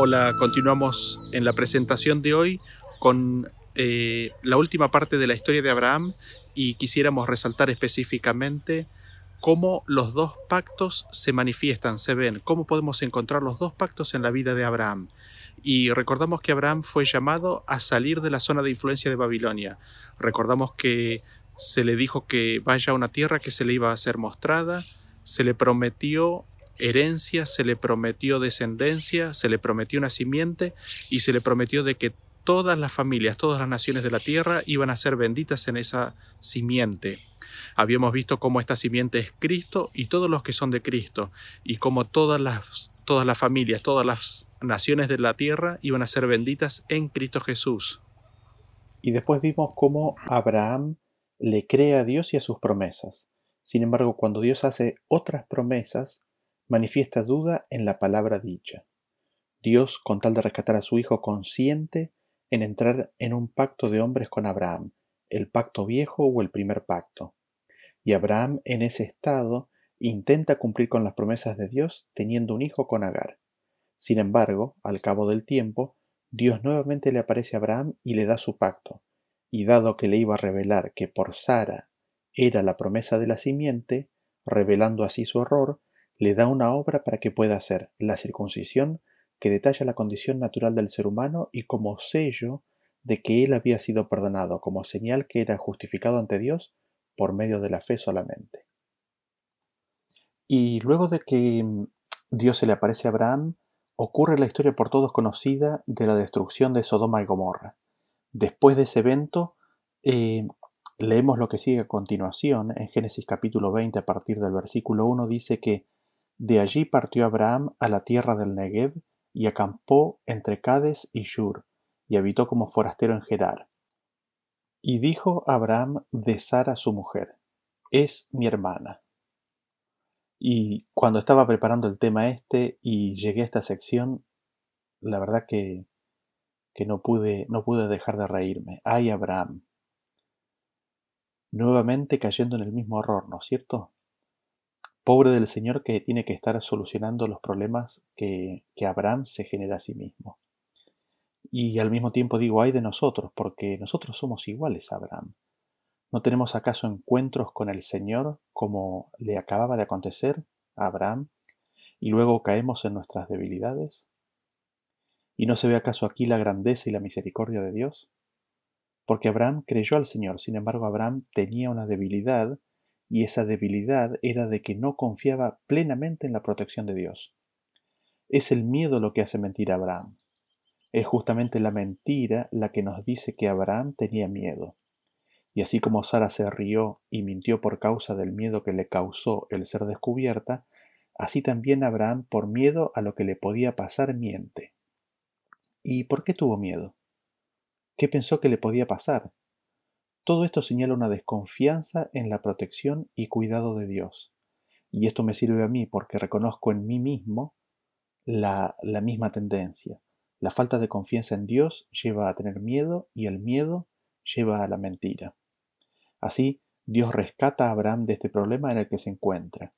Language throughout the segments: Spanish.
Hola, continuamos en la presentación de hoy con eh, la última parte de la historia de Abraham y quisiéramos resaltar específicamente cómo los dos pactos se manifiestan, se ven, cómo podemos encontrar los dos pactos en la vida de Abraham. Y recordamos que Abraham fue llamado a salir de la zona de influencia de Babilonia. Recordamos que se le dijo que vaya a una tierra que se le iba a ser mostrada, se le prometió herencia, se le prometió descendencia, se le prometió una simiente y se le prometió de que todas las familias, todas las naciones de la tierra iban a ser benditas en esa simiente. Habíamos visto cómo esta simiente es Cristo y todos los que son de Cristo, y cómo todas las, todas las familias, todas las naciones de la tierra iban a ser benditas en Cristo Jesús. Y después vimos cómo Abraham le cree a Dios y a sus promesas. Sin embargo, cuando Dios hace otras promesas, manifiesta duda en la palabra dicha. Dios, con tal de rescatar a su hijo, consiente en entrar en un pacto de hombres con Abraham, el pacto viejo o el primer pacto. Y Abraham en ese estado intenta cumplir con las promesas de Dios teniendo un hijo con Agar. Sin embargo, al cabo del tiempo, Dios nuevamente le aparece a Abraham y le da su pacto, y dado que le iba a revelar que por Sara era la promesa de la simiente, revelando así su error, le da una obra para que pueda hacer la circuncisión que detalla la condición natural del ser humano y como sello de que él había sido perdonado, como señal que era justificado ante Dios por medio de la fe solamente. Y luego de que mm, Dios se le aparece a Abraham, ocurre la historia por todos conocida de la destrucción de Sodoma y Gomorra. Después de ese evento, eh, leemos lo que sigue a continuación. En Génesis capítulo 20, a partir del versículo 1, dice que de allí partió Abraham a la tierra del Negev y acampó entre Cades y Shur, y habitó como forastero en Gerar. Y dijo Abraham de Sara su mujer, es mi hermana. Y cuando estaba preparando el tema este y llegué a esta sección, la verdad que, que no, pude, no pude dejar de reírme. Ay, Abraham. Nuevamente cayendo en el mismo error, ¿no es cierto? Pobre del Señor que tiene que estar solucionando los problemas que, que Abraham se genera a sí mismo. Y al mismo tiempo digo, ay de nosotros, porque nosotros somos iguales a Abraham. ¿No tenemos acaso encuentros con el Señor como le acababa de acontecer a Abraham? Y luego caemos en nuestras debilidades. ¿Y no se ve acaso aquí la grandeza y la misericordia de Dios? Porque Abraham creyó al Señor, sin embargo Abraham tenía una debilidad y esa debilidad era de que no confiaba plenamente en la protección de Dios. Es el miedo lo que hace mentir a Abraham. Es justamente la mentira la que nos dice que Abraham tenía miedo. Y así como Sara se rió y mintió por causa del miedo que le causó el ser descubierta, así también Abraham por miedo a lo que le podía pasar miente. ¿Y por qué tuvo miedo? ¿Qué pensó que le podía pasar? Todo esto señala una desconfianza en la protección y cuidado de Dios. Y esto me sirve a mí porque reconozco en mí mismo la, la misma tendencia. La falta de confianza en Dios lleva a tener miedo y el miedo lleva a la mentira. Así, Dios rescata a Abraham de este problema en el que se encuentra.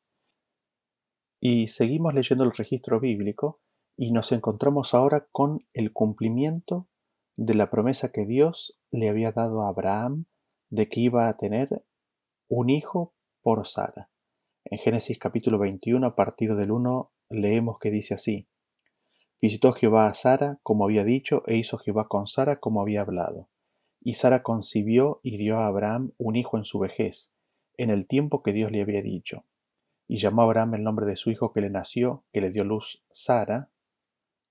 Y seguimos leyendo el registro bíblico y nos encontramos ahora con el cumplimiento de la promesa que Dios le había dado a Abraham de que iba a tener un hijo por Sara. En Génesis capítulo 21, a partir del 1, leemos que dice así: Visitó Jehová a Sara, como había dicho, e hizo Jehová con Sara como había hablado. Y Sara concibió y dio a Abraham un hijo en su vejez, en el tiempo que Dios le había dicho. Y llamó a Abraham el nombre de su hijo que le nació, que le dio luz Sara,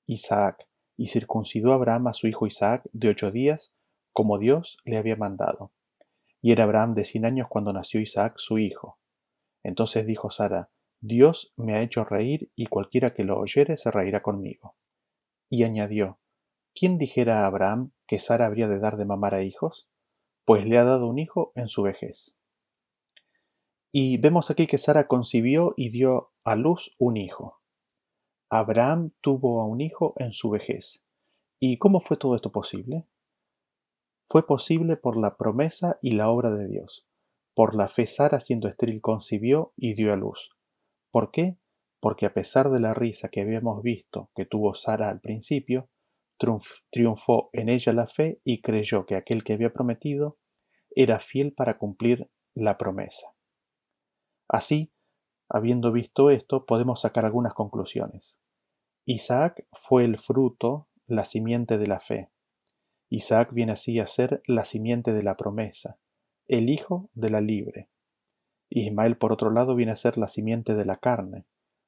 Isaac, y circuncidó a Abraham a su hijo Isaac de ocho días, como Dios le había mandado. Y era Abraham de cien años cuando nació Isaac su hijo. Entonces dijo Sara, Dios me ha hecho reír y cualquiera que lo oyere se reirá conmigo. Y añadió, ¿quién dijera a Abraham que Sara habría de dar de mamar a hijos? Pues le ha dado un hijo en su vejez. Y vemos aquí que Sara concibió y dio a luz un hijo. Abraham tuvo a un hijo en su vejez. ¿Y cómo fue todo esto posible? Fue posible por la promesa y la obra de Dios. Por la fe Sara siendo estéril concibió y dio a luz. ¿Por qué? porque a pesar de la risa que habíamos visto que tuvo Sara al principio, triunfó en ella la fe y creyó que aquel que había prometido era fiel para cumplir la promesa. Así, habiendo visto esto, podemos sacar algunas conclusiones. Isaac fue el fruto, la simiente de la fe. Isaac viene así a ser la simiente de la promesa, el hijo de la libre. Ismael, por otro lado, viene a ser la simiente de la carne,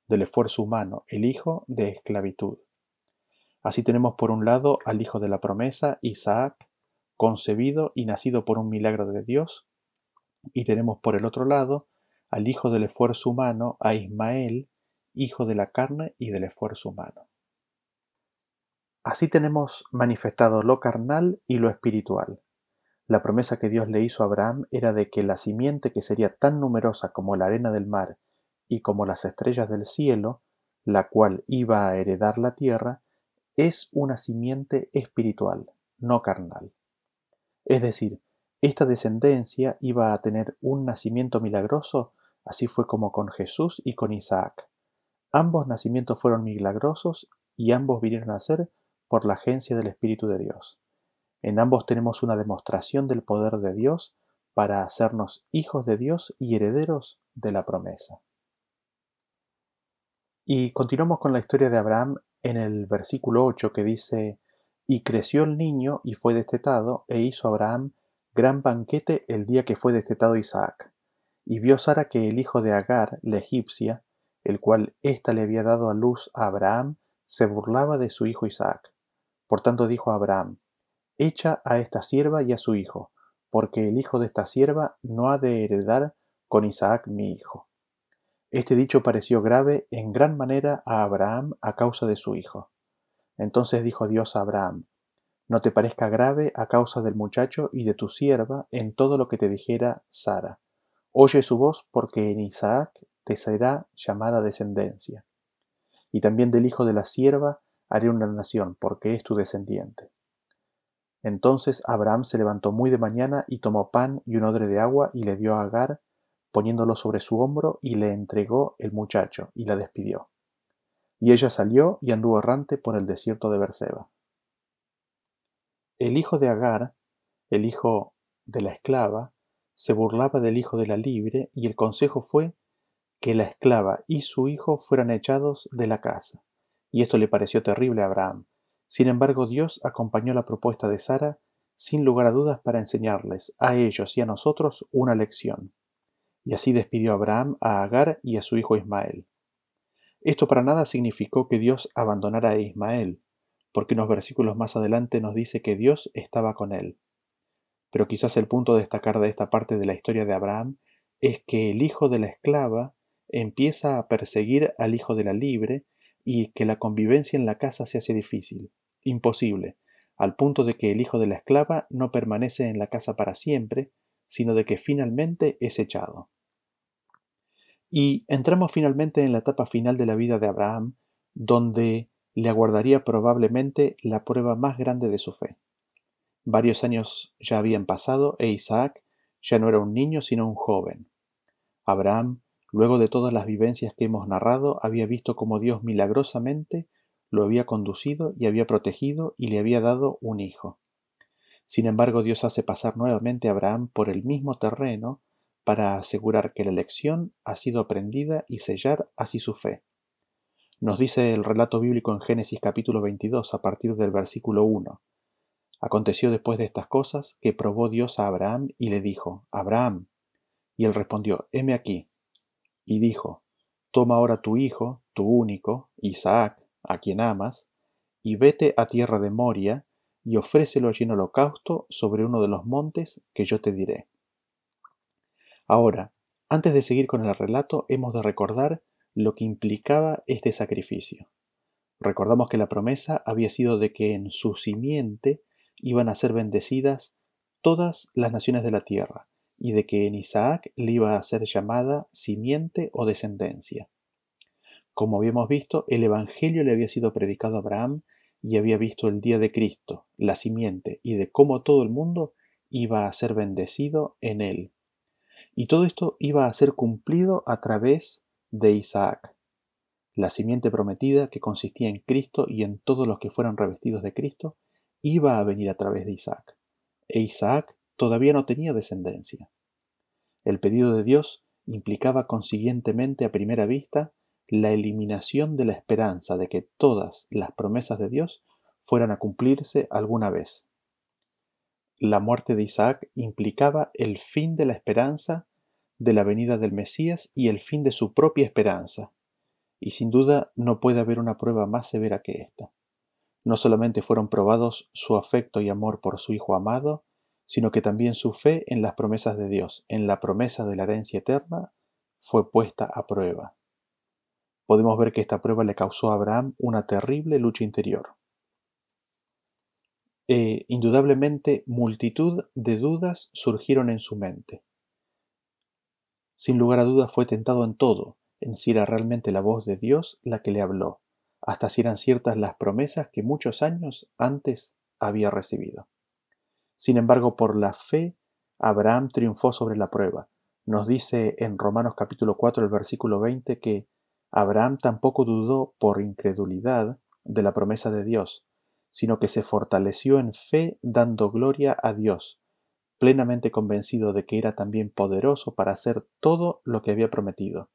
del esfuerzo humano, el hijo de esclavitud. Así tenemos por un lado al hijo de la promesa, Isaac, concebido y nacido por un milagro de Dios, y tenemos por el otro lado al hijo del esfuerzo humano, a Ismael, hijo de la carne y del esfuerzo humano. Así tenemos manifestado lo carnal y lo espiritual. La promesa que Dios le hizo a Abraham era de que la simiente que sería tan numerosa como la arena del mar y como las estrellas del cielo, la cual iba a heredar la tierra, es una simiente espiritual, no carnal. Es decir, esta descendencia iba a tener un nacimiento milagroso, así fue como con Jesús y con Isaac. Ambos nacimientos fueron milagrosos y ambos vinieron a ser por la agencia del Espíritu de Dios. En ambos tenemos una demostración del poder de Dios para hacernos hijos de Dios y herederos de la promesa. Y continuamos con la historia de Abraham en el versículo 8 que dice, Y creció el niño y fue destetado, e hizo Abraham gran banquete el día que fue destetado Isaac. Y vio Sara que el hijo de Agar, la egipcia, el cual ésta le había dado a luz a Abraham, se burlaba de su hijo Isaac. Por tanto dijo a Abraham, Echa a esta sierva y a su hijo, porque el hijo de esta sierva no ha de heredar con Isaac mi hijo. Este dicho pareció grave en gran manera a Abraham a causa de su hijo. Entonces dijo Dios a Abraham, No te parezca grave a causa del muchacho y de tu sierva en todo lo que te dijera Sara. Oye su voz porque en Isaac te será llamada descendencia. Y también del hijo de la sierva haré una nación, porque es tu descendiente. Entonces Abraham se levantó muy de mañana y tomó pan y un odre de agua y le dio a Agar poniéndolo sobre su hombro, y le entregó el muchacho, y la despidió. Y ella salió y anduvo errante por el desierto de Berseba. El hijo de Agar, el hijo de la esclava, se burlaba del hijo de la libre, y el consejo fue que la esclava y su hijo fueran echados de la casa. Y esto le pareció terrible a Abraham. Sin embargo, Dios acompañó la propuesta de Sara sin lugar a dudas para enseñarles a ellos y a nosotros una lección. Y así despidió Abraham a Agar y a su hijo Ismael. Esto para nada significó que Dios abandonara a Ismael, porque unos versículos más adelante nos dice que Dios estaba con él. Pero quizás el punto a destacar de esta parte de la historia de Abraham es que el hijo de la esclava empieza a perseguir al hijo de la libre y que la convivencia en la casa se hace difícil, imposible, al punto de que el hijo de la esclava no permanece en la casa para siempre, sino de que finalmente es echado. Y entramos finalmente en la etapa final de la vida de Abraham, donde le aguardaría probablemente la prueba más grande de su fe. Varios años ya habían pasado e Isaac ya no era un niño sino un joven. Abraham, luego de todas las vivencias que hemos narrado, había visto cómo Dios milagrosamente lo había conducido y había protegido y le había dado un hijo. Sin embargo, Dios hace pasar nuevamente a Abraham por el mismo terreno para asegurar que la lección ha sido aprendida y sellar así su fe. Nos dice el relato bíblico en Génesis capítulo 22 a partir del versículo 1. Aconteció después de estas cosas que probó Dios a Abraham y le dijo, Abraham. Y él respondió, heme aquí. Y dijo, Toma ahora tu hijo, tu único, Isaac, a quien amas, y vete a tierra de Moria, y ofrécelo allí en holocausto sobre uno de los montes que yo te diré. Ahora, antes de seguir con el relato, hemos de recordar lo que implicaba este sacrificio. Recordamos que la promesa había sido de que en su simiente iban a ser bendecidas todas las naciones de la tierra, y de que en Isaac le iba a ser llamada simiente o descendencia. Como habíamos visto, el Evangelio le había sido predicado a Abraham y había visto el día de Cristo, la simiente, y de cómo todo el mundo iba a ser bendecido en él. Y todo esto iba a ser cumplido a través de Isaac. La simiente prometida, que consistía en Cristo y en todos los que fueran revestidos de Cristo, iba a venir a través de Isaac. E Isaac todavía no tenía descendencia. El pedido de Dios implicaba consiguientemente a primera vista la eliminación de la esperanza de que todas las promesas de Dios fueran a cumplirse alguna vez. La muerte de Isaac implicaba el fin de la esperanza de la venida del Mesías y el fin de su propia esperanza. Y sin duda no puede haber una prueba más severa que esta. No solamente fueron probados su afecto y amor por su Hijo amado, sino que también su fe en las promesas de Dios, en la promesa de la herencia eterna, fue puesta a prueba. Podemos ver que esta prueba le causó a Abraham una terrible lucha interior. E, indudablemente, multitud de dudas surgieron en su mente. Sin lugar a dudas fue tentado en todo, en si era realmente la voz de Dios la que le habló, hasta si eran ciertas las promesas que muchos años antes había recibido. Sin embargo, por la fe, Abraham triunfó sobre la prueba. Nos dice en Romanos capítulo 4, el versículo 20, que Abraham tampoco dudó por incredulidad de la promesa de Dios, sino que se fortaleció en fe dando gloria a Dios, plenamente convencido de que era también poderoso para hacer todo lo que había prometido,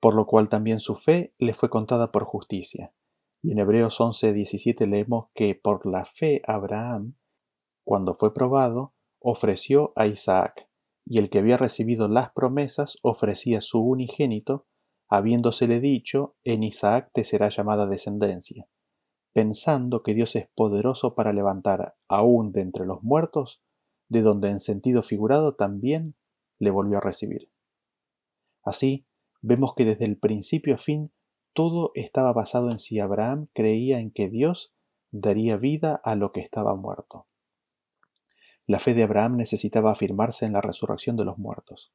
por lo cual también su fe le fue contada por justicia. Y en Hebreos 11:17 leemos que por la fe Abraham, cuando fue probado, ofreció a Isaac, y el que había recibido las promesas ofrecía su unigénito, habiéndosele dicho, en Isaac te será llamada descendencia, pensando que Dios es poderoso para levantar aún de entre los muertos de donde en sentido figurado también le volvió a recibir. Así, vemos que desde el principio a fin todo estaba basado en si Abraham creía en que Dios daría vida a lo que estaba muerto. La fe de Abraham necesitaba afirmarse en la resurrección de los muertos.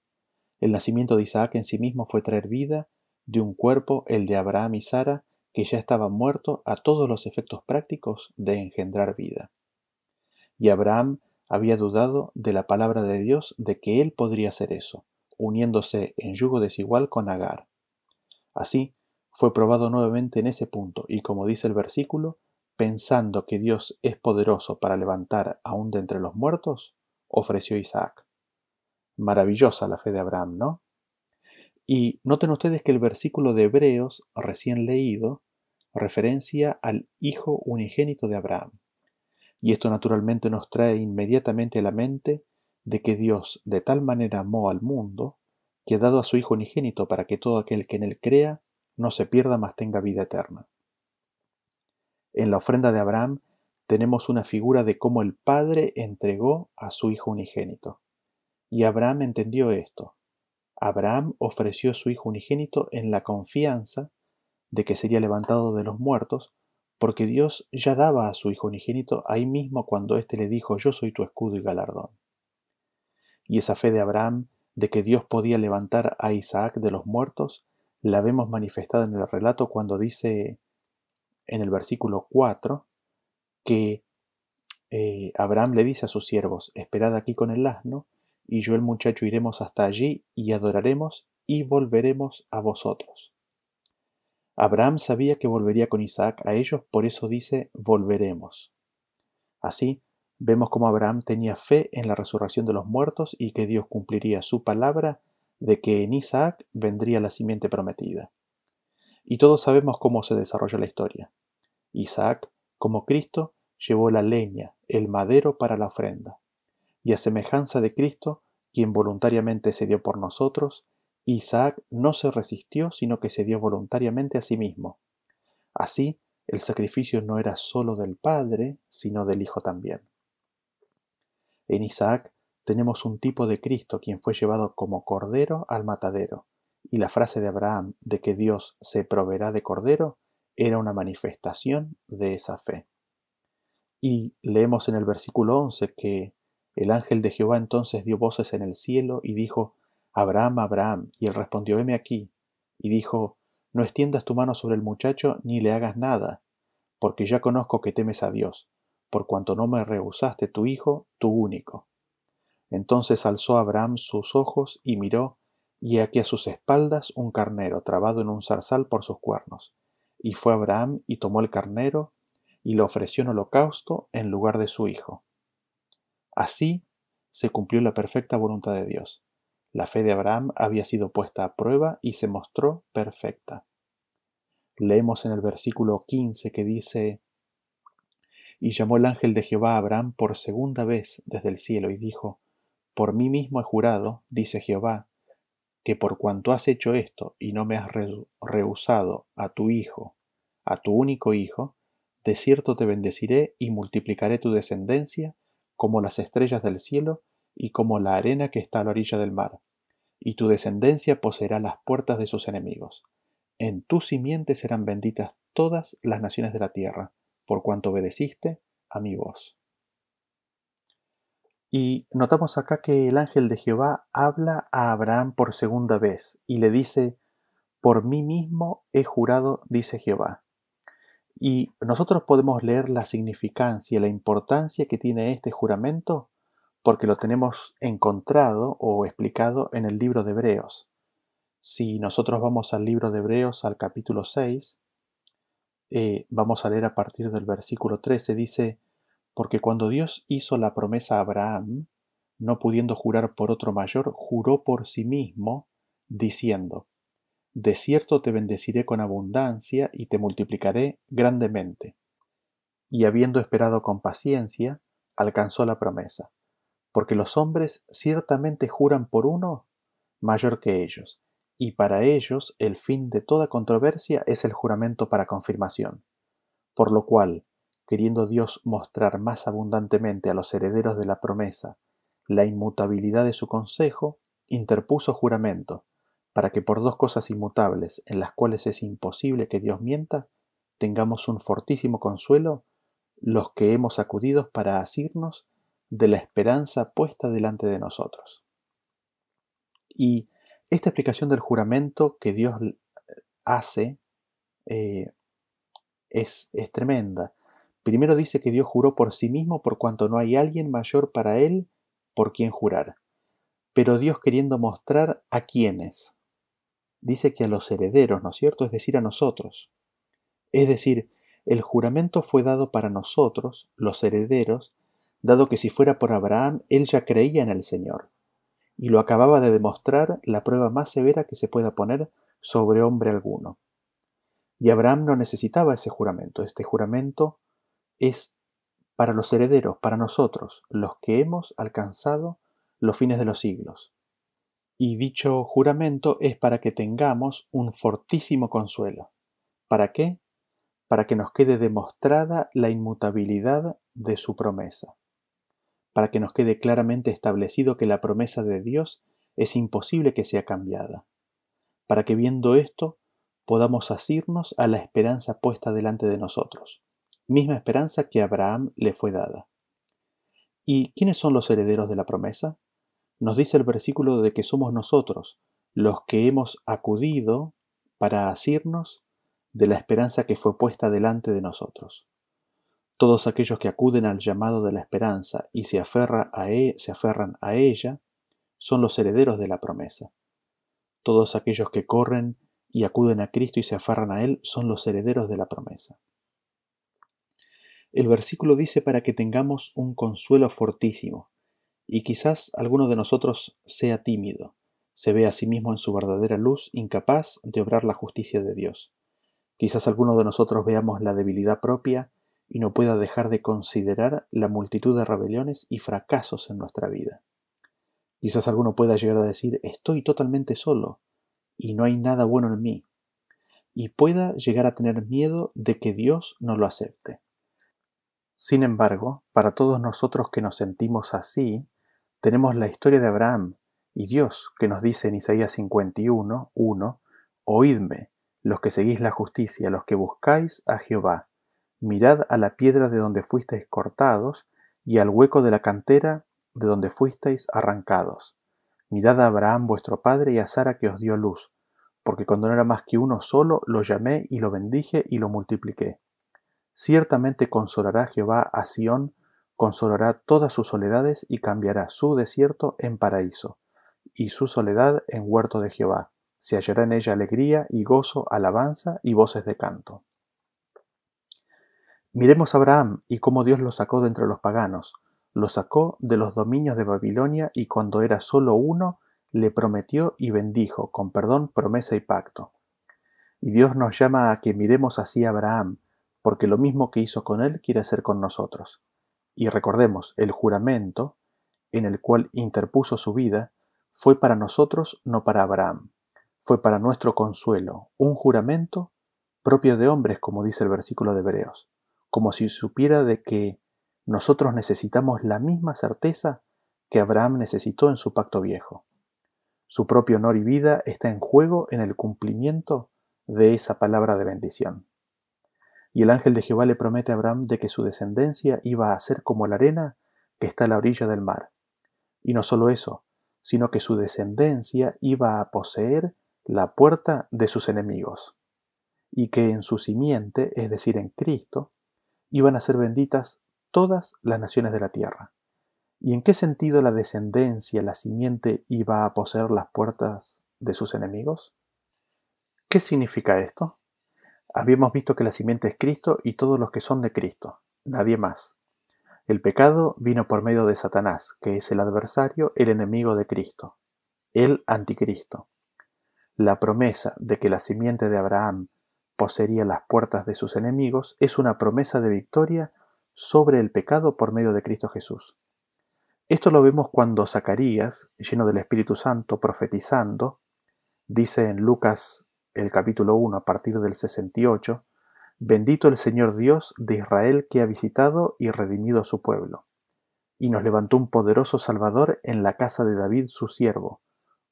El nacimiento de Isaac en sí mismo fue traer vida de un cuerpo, el de Abraham y Sara, que ya estaba muerto a todos los efectos prácticos de engendrar vida. Y Abraham había dudado de la palabra de Dios de que él podría hacer eso, uniéndose en yugo desigual con Agar. Así, fue probado nuevamente en ese punto, y como dice el versículo, pensando que Dios es poderoso para levantar aún de entre los muertos, ofreció Isaac. Maravillosa la fe de Abraham, ¿no? Y noten ustedes que el versículo de Hebreos, recién leído, referencia al Hijo unigénito de Abraham. Y esto naturalmente nos trae inmediatamente a la mente de que Dios de tal manera amó al mundo que ha dado a su Hijo unigénito para que todo aquel que en él crea no se pierda, mas tenga vida eterna. En la ofrenda de Abraham tenemos una figura de cómo el Padre entregó a su Hijo unigénito. Y Abraham entendió esto. Abraham ofreció su Hijo unigénito en la confianza de que sería levantado de los muertos porque Dios ya daba a su Hijo unigénito ahí mismo cuando éste le dijo, yo soy tu escudo y galardón. Y esa fe de Abraham de que Dios podía levantar a Isaac de los muertos, la vemos manifestada en el relato cuando dice en el versículo 4 que eh, Abraham le dice a sus siervos, esperad aquí con el asno, y yo el muchacho iremos hasta allí y adoraremos y volveremos a vosotros. Abraham sabía que volvería con Isaac a ellos, por eso dice volveremos. Así, vemos cómo Abraham tenía fe en la resurrección de los muertos y que Dios cumpliría su palabra de que en Isaac vendría la simiente prometida. Y todos sabemos cómo se desarrolló la historia. Isaac, como Cristo, llevó la leña, el madero para la ofrenda. Y a semejanza de Cristo, quien voluntariamente se dio por nosotros, Isaac no se resistió, sino que se dio voluntariamente a sí mismo. Así, el sacrificio no era sólo del Padre, sino del Hijo también. En Isaac tenemos un tipo de Cristo quien fue llevado como cordero al matadero, y la frase de Abraham de que Dios se proveerá de cordero era una manifestación de esa fe. Y leemos en el versículo 11 que el ángel de Jehová entonces dio voces en el cielo y dijo, Abraham, Abraham. Y él respondió, heme aquí. Y dijo, no extiendas tu mano sobre el muchacho ni le hagas nada, porque ya conozco que temes a Dios, por cuanto no me rehusaste tu hijo, tu único. Entonces alzó Abraham sus ojos y miró, y aquí a sus espaldas un carnero trabado en un zarzal por sus cuernos. Y fue Abraham y tomó el carnero y lo ofreció en holocausto en lugar de su hijo. Así se cumplió la perfecta voluntad de Dios. La fe de Abraham había sido puesta a prueba y se mostró perfecta. Leemos en el versículo 15 que dice, Y llamó el ángel de Jehová a Abraham por segunda vez desde el cielo y dijo, Por mí mismo he jurado, dice Jehová, que por cuanto has hecho esto y no me has rehusado a tu hijo, a tu único hijo, de cierto te bendeciré y multiplicaré tu descendencia como las estrellas del cielo y como la arena que está a la orilla del mar, y tu descendencia poseerá las puertas de sus enemigos. En tu simiente serán benditas todas las naciones de la tierra, por cuanto obedeciste a mi voz. Y notamos acá que el ángel de Jehová habla a Abraham por segunda vez y le dice, por mí mismo he jurado, dice Jehová. Y nosotros podemos leer la significancia la importancia que tiene este juramento porque lo tenemos encontrado o explicado en el libro de Hebreos. Si nosotros vamos al libro de Hebreos al capítulo 6, eh, vamos a leer a partir del versículo 13, dice, porque cuando Dios hizo la promesa a Abraham, no pudiendo jurar por otro mayor, juró por sí mismo, diciendo, De cierto te bendeciré con abundancia y te multiplicaré grandemente. Y habiendo esperado con paciencia, alcanzó la promesa, porque los hombres ciertamente juran por uno mayor que ellos, y para ellos el fin de toda controversia es el juramento para confirmación. Por lo cual, queriendo Dios mostrar más abundantemente a los herederos de la promesa la inmutabilidad de su consejo, interpuso juramento, para que por dos cosas inmutables en las cuales es imposible que Dios mienta, tengamos un fortísimo consuelo los que hemos acudido para asirnos de la esperanza puesta delante de nosotros. Y esta explicación del juramento que Dios hace eh, es, es tremenda. Primero dice que Dios juró por sí mismo por cuanto no hay alguien mayor para él por quien jurar. Pero Dios queriendo mostrar a quiénes. Dice que a los herederos, ¿no es cierto? Es decir, a nosotros. Es decir, el juramento fue dado para nosotros, los herederos, dado que si fuera por Abraham, él ya creía en el Señor. Y lo acababa de demostrar la prueba más severa que se pueda poner sobre hombre alguno. Y Abraham no necesitaba ese juramento. Este juramento es para los herederos, para nosotros, los que hemos alcanzado los fines de los siglos. Y dicho juramento es para que tengamos un fortísimo consuelo. ¿Para qué? Para que nos quede demostrada la inmutabilidad de su promesa. Para que nos quede claramente establecido que la promesa de Dios es imposible que sea cambiada. Para que viendo esto podamos asirnos a la esperanza puesta delante de nosotros misma esperanza que a Abraham le fue dada. ¿Y quiénes son los herederos de la promesa? Nos dice el versículo de que somos nosotros, los que hemos acudido para asirnos de la esperanza que fue puesta delante de nosotros. Todos aquellos que acuden al llamado de la esperanza y se, aferra a e, se aferran a ella son los herederos de la promesa. Todos aquellos que corren y acuden a Cristo y se aferran a Él son los herederos de la promesa. El versículo dice para que tengamos un consuelo fortísimo, y quizás alguno de nosotros sea tímido, se ve a sí mismo en su verdadera luz, incapaz de obrar la justicia de Dios. Quizás alguno de nosotros veamos la debilidad propia y no pueda dejar de considerar la multitud de rebeliones y fracasos en nuestra vida. Quizás alguno pueda llegar a decir estoy totalmente solo y no hay nada bueno en mí, y pueda llegar a tener miedo de que Dios no lo acepte. Sin embargo, para todos nosotros que nos sentimos así, tenemos la historia de Abraham y Dios que nos dice en Isaías 51, 1, Oídme, los que seguís la justicia, los que buscáis a Jehová, mirad a la piedra de donde fuisteis cortados y al hueco de la cantera de donde fuisteis arrancados. Mirad a Abraham vuestro padre y a Sara que os dio luz, porque cuando no era más que uno solo, lo llamé y lo bendije y lo multipliqué. Ciertamente consolará Jehová a Sión, consolará todas sus soledades y cambiará su desierto en paraíso, y su soledad en huerto de Jehová. Se hallará en ella alegría y gozo, alabanza y voces de canto. Miremos a Abraham y cómo Dios lo sacó de entre los paganos. Lo sacó de los dominios de Babilonia y cuando era solo uno, le prometió y bendijo, con perdón, promesa y pacto. Y Dios nos llama a que miremos así a Abraham, porque lo mismo que hizo con él quiere hacer con nosotros. Y recordemos, el juramento, en el cual interpuso su vida, fue para nosotros, no para Abraham. Fue para nuestro consuelo, un juramento propio de hombres, como dice el versículo de Hebreos, como si supiera de que nosotros necesitamos la misma certeza que Abraham necesitó en su pacto viejo. Su propio honor y vida está en juego en el cumplimiento de esa palabra de bendición. Y el ángel de Jehová le promete a Abraham de que su descendencia iba a ser como la arena que está a la orilla del mar. Y no solo eso, sino que su descendencia iba a poseer la puerta de sus enemigos, y que en su simiente, es decir, en Cristo, iban a ser benditas todas las naciones de la tierra. ¿Y en qué sentido la descendencia, la simiente, iba a poseer las puertas de sus enemigos? ¿Qué significa esto? Habíamos visto que la simiente es Cristo y todos los que son de Cristo, nadie más. El pecado vino por medio de Satanás, que es el adversario, el enemigo de Cristo, el anticristo. La promesa de que la simiente de Abraham poseería las puertas de sus enemigos es una promesa de victoria sobre el pecado por medio de Cristo Jesús. Esto lo vemos cuando Zacarías, lleno del Espíritu Santo, profetizando, dice en Lucas el capítulo 1 a partir del 68, Bendito el Señor Dios de Israel que ha visitado y redimido a su pueblo, y nos levantó un poderoso Salvador en la casa de David su siervo,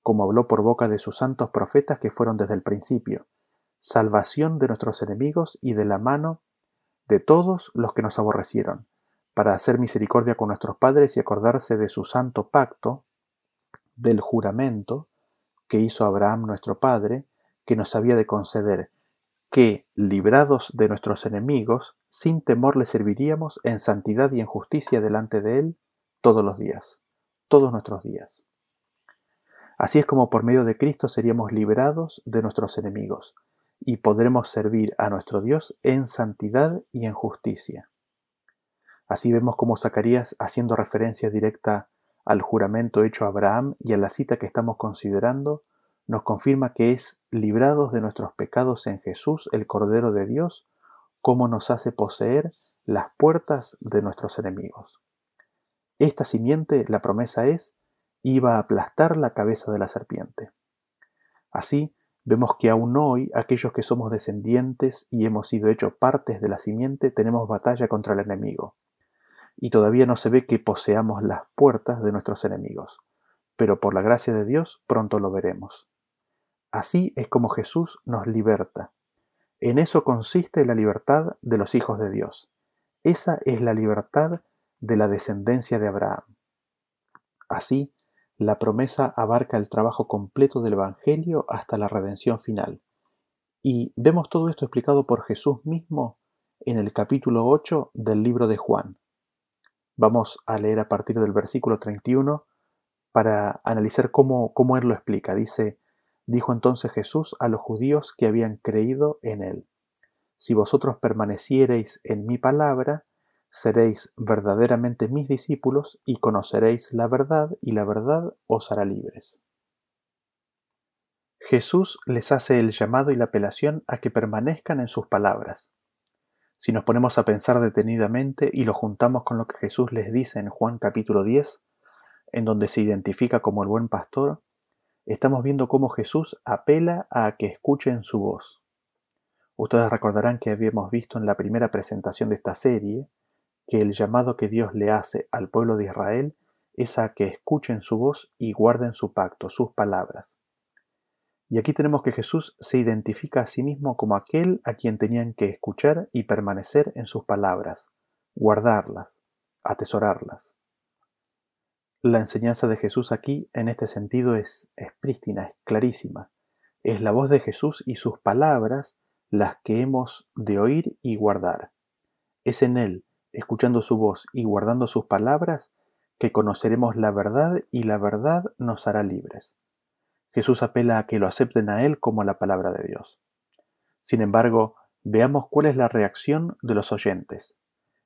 como habló por boca de sus santos profetas que fueron desde el principio, salvación de nuestros enemigos y de la mano de todos los que nos aborrecieron para hacer misericordia con nuestros padres y acordarse de su santo pacto, del juramento que hizo Abraham nuestro Padre, que nos había de conceder, que, librados de nuestros enemigos, sin temor le serviríamos en santidad y en justicia delante de Él todos los días, todos nuestros días. Así es como por medio de Cristo seríamos liberados de nuestros enemigos y podremos servir a nuestro Dios en santidad y en justicia. Así vemos como Zacarías, haciendo referencia directa al juramento hecho a Abraham y a la cita que estamos considerando, nos confirma que es librados de nuestros pecados en Jesús, el Cordero de Dios, como nos hace poseer las puertas de nuestros enemigos. Esta simiente, la promesa es, iba a aplastar la cabeza de la serpiente. Así, vemos que aún hoy aquellos que somos descendientes y hemos sido hechos partes de la simiente tenemos batalla contra el enemigo y todavía no se ve que poseamos las puertas de nuestros enemigos, pero por la gracia de Dios pronto lo veremos. Así es como Jesús nos liberta. En eso consiste la libertad de los hijos de Dios. Esa es la libertad de la descendencia de Abraham. Así, la promesa abarca el trabajo completo del Evangelio hasta la redención final. Y vemos todo esto explicado por Jesús mismo en el capítulo 8 del libro de Juan. Vamos a leer a partir del versículo 31 para analizar cómo, cómo él lo explica. Dice, dijo entonces Jesús a los judíos que habían creído en él, si vosotros permaneciereis en mi palabra, seréis verdaderamente mis discípulos y conoceréis la verdad y la verdad os hará libres. Jesús les hace el llamado y la apelación a que permanezcan en sus palabras. Si nos ponemos a pensar detenidamente y lo juntamos con lo que Jesús les dice en Juan capítulo 10, en donde se identifica como el buen pastor, estamos viendo cómo Jesús apela a que escuchen su voz. Ustedes recordarán que habíamos visto en la primera presentación de esta serie que el llamado que Dios le hace al pueblo de Israel es a que escuchen su voz y guarden su pacto, sus palabras. Y aquí tenemos que Jesús se identifica a sí mismo como aquel a quien tenían que escuchar y permanecer en sus palabras, guardarlas, atesorarlas. La enseñanza de Jesús aquí, en este sentido, es, es prístina, es clarísima. Es la voz de Jesús y sus palabras las que hemos de oír y guardar. Es en Él, escuchando su voz y guardando sus palabras, que conoceremos la verdad y la verdad nos hará libres. Jesús apela a que lo acepten a Él como la palabra de Dios. Sin embargo, veamos cuál es la reacción de los oyentes.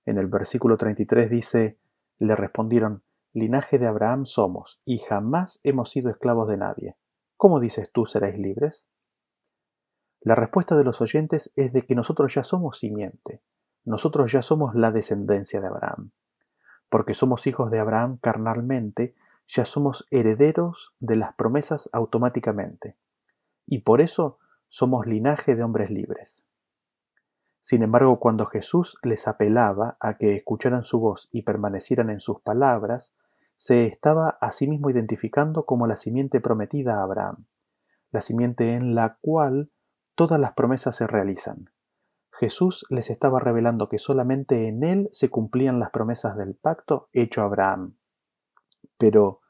En el versículo 33 dice, le respondieron, linaje de Abraham somos, y jamás hemos sido esclavos de nadie. ¿Cómo dices tú seréis libres? La respuesta de los oyentes es de que nosotros ya somos simiente, nosotros ya somos la descendencia de Abraham. Porque somos hijos de Abraham carnalmente, ya somos herederos de las promesas automáticamente. Y por eso somos linaje de hombres libres. Sin embargo, cuando Jesús les apelaba a que escucharan su voz y permanecieran en sus palabras, se estaba a sí mismo identificando como la simiente prometida a Abraham, la simiente en la cual todas las promesas se realizan. Jesús les estaba revelando que solamente en Él se cumplían las promesas del pacto hecho a Abraham. Pero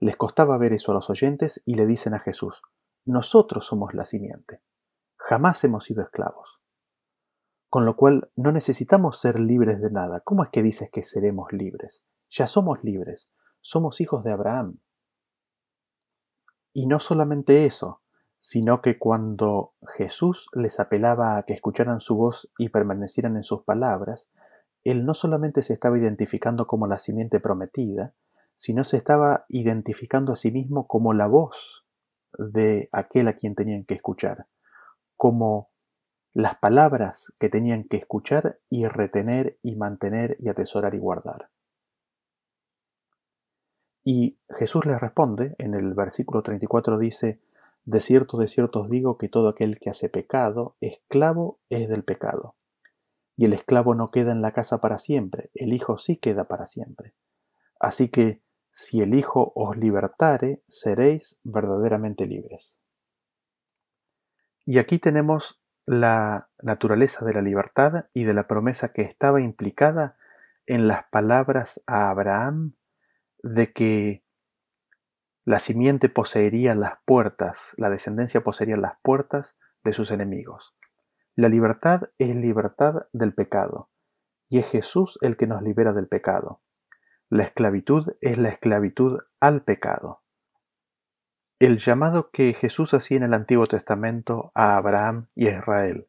les costaba ver eso a los oyentes y le dicen a Jesús, nosotros somos la simiente, jamás hemos sido esclavos. Con lo cual no necesitamos ser libres de nada. ¿Cómo es que dices que seremos libres? Ya somos libres, somos hijos de Abraham. Y no solamente eso, sino que cuando Jesús les apelaba a que escucharan su voz y permanecieran en sus palabras, Él no solamente se estaba identificando como la simiente prometida, sino se estaba identificando a sí mismo como la voz de aquel a quien tenían que escuchar, como las palabras que tenían que escuchar y retener y mantener y atesorar y guardar. Y Jesús les responde, en el versículo 34 dice, De cierto, de cierto os digo que todo aquel que hace pecado, esclavo es del pecado. Y el esclavo no queda en la casa para siempre, el Hijo sí queda para siempre. Así que, si el Hijo os libertare, seréis verdaderamente libres. Y aquí tenemos la naturaleza de la libertad y de la promesa que estaba implicada en las palabras a Abraham de que la simiente poseería las puertas, la descendencia poseería las puertas de sus enemigos. La libertad es libertad del pecado, y es Jesús el que nos libera del pecado. La esclavitud es la esclavitud al pecado. El llamado que Jesús hacía en el Antiguo Testamento a Abraham y a Israel,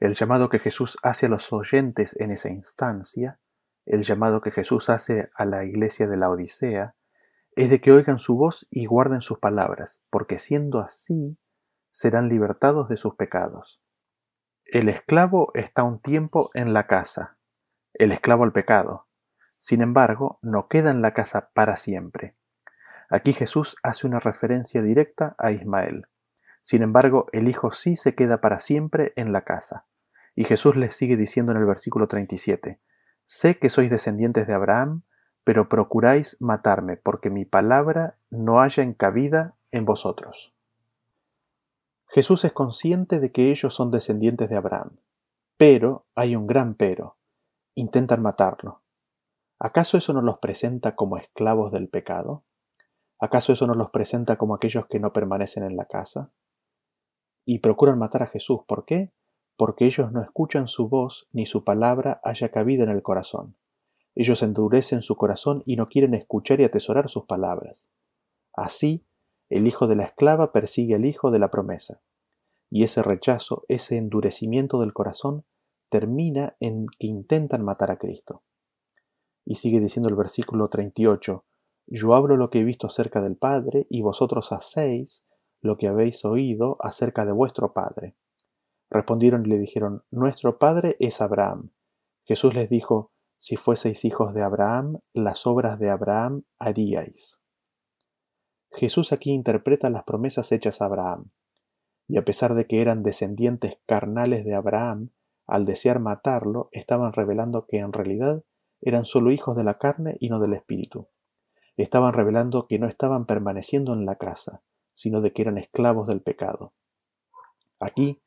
el llamado que Jesús hace a los oyentes en esa instancia, el llamado que Jesús hace a la iglesia de la Odisea, es de que oigan su voz y guarden sus palabras, porque siendo así serán libertados de sus pecados. El esclavo está un tiempo en la casa, el esclavo al pecado. Sin embargo, no queda en la casa para siempre. Aquí Jesús hace una referencia directa a Ismael. Sin embargo, el Hijo sí se queda para siempre en la casa. Y Jesús les sigue diciendo en el versículo 37, Sé que sois descendientes de Abraham, pero procuráis matarme, porque mi palabra no haya encabida en vosotros. Jesús es consciente de que ellos son descendientes de Abraham, pero hay un gran pero. Intentan matarlo. ¿Acaso eso no los presenta como esclavos del pecado? ¿Acaso eso no los presenta como aquellos que no permanecen en la casa? Y procuran matar a Jesús. ¿Por qué? Porque ellos no escuchan su voz ni su palabra haya cabida en el corazón. Ellos endurecen su corazón y no quieren escuchar y atesorar sus palabras. Así, el hijo de la esclava persigue al hijo de la promesa. Y ese rechazo, ese endurecimiento del corazón, termina en que intentan matar a Cristo. Y sigue diciendo el versículo 38, yo hablo lo que he visto acerca del Padre, y vosotros hacéis lo que habéis oído acerca de vuestro Padre. Respondieron y le dijeron, Nuestro Padre es Abraham. Jesús les dijo, Si fueseis hijos de Abraham, las obras de Abraham haríais. Jesús aquí interpreta las promesas hechas a Abraham. Y a pesar de que eran descendientes carnales de Abraham, al desear matarlo, estaban revelando que en realidad eran solo hijos de la carne y no del espíritu estaban revelando que no estaban permaneciendo en la casa, sino de que eran esclavos del pecado. Aquí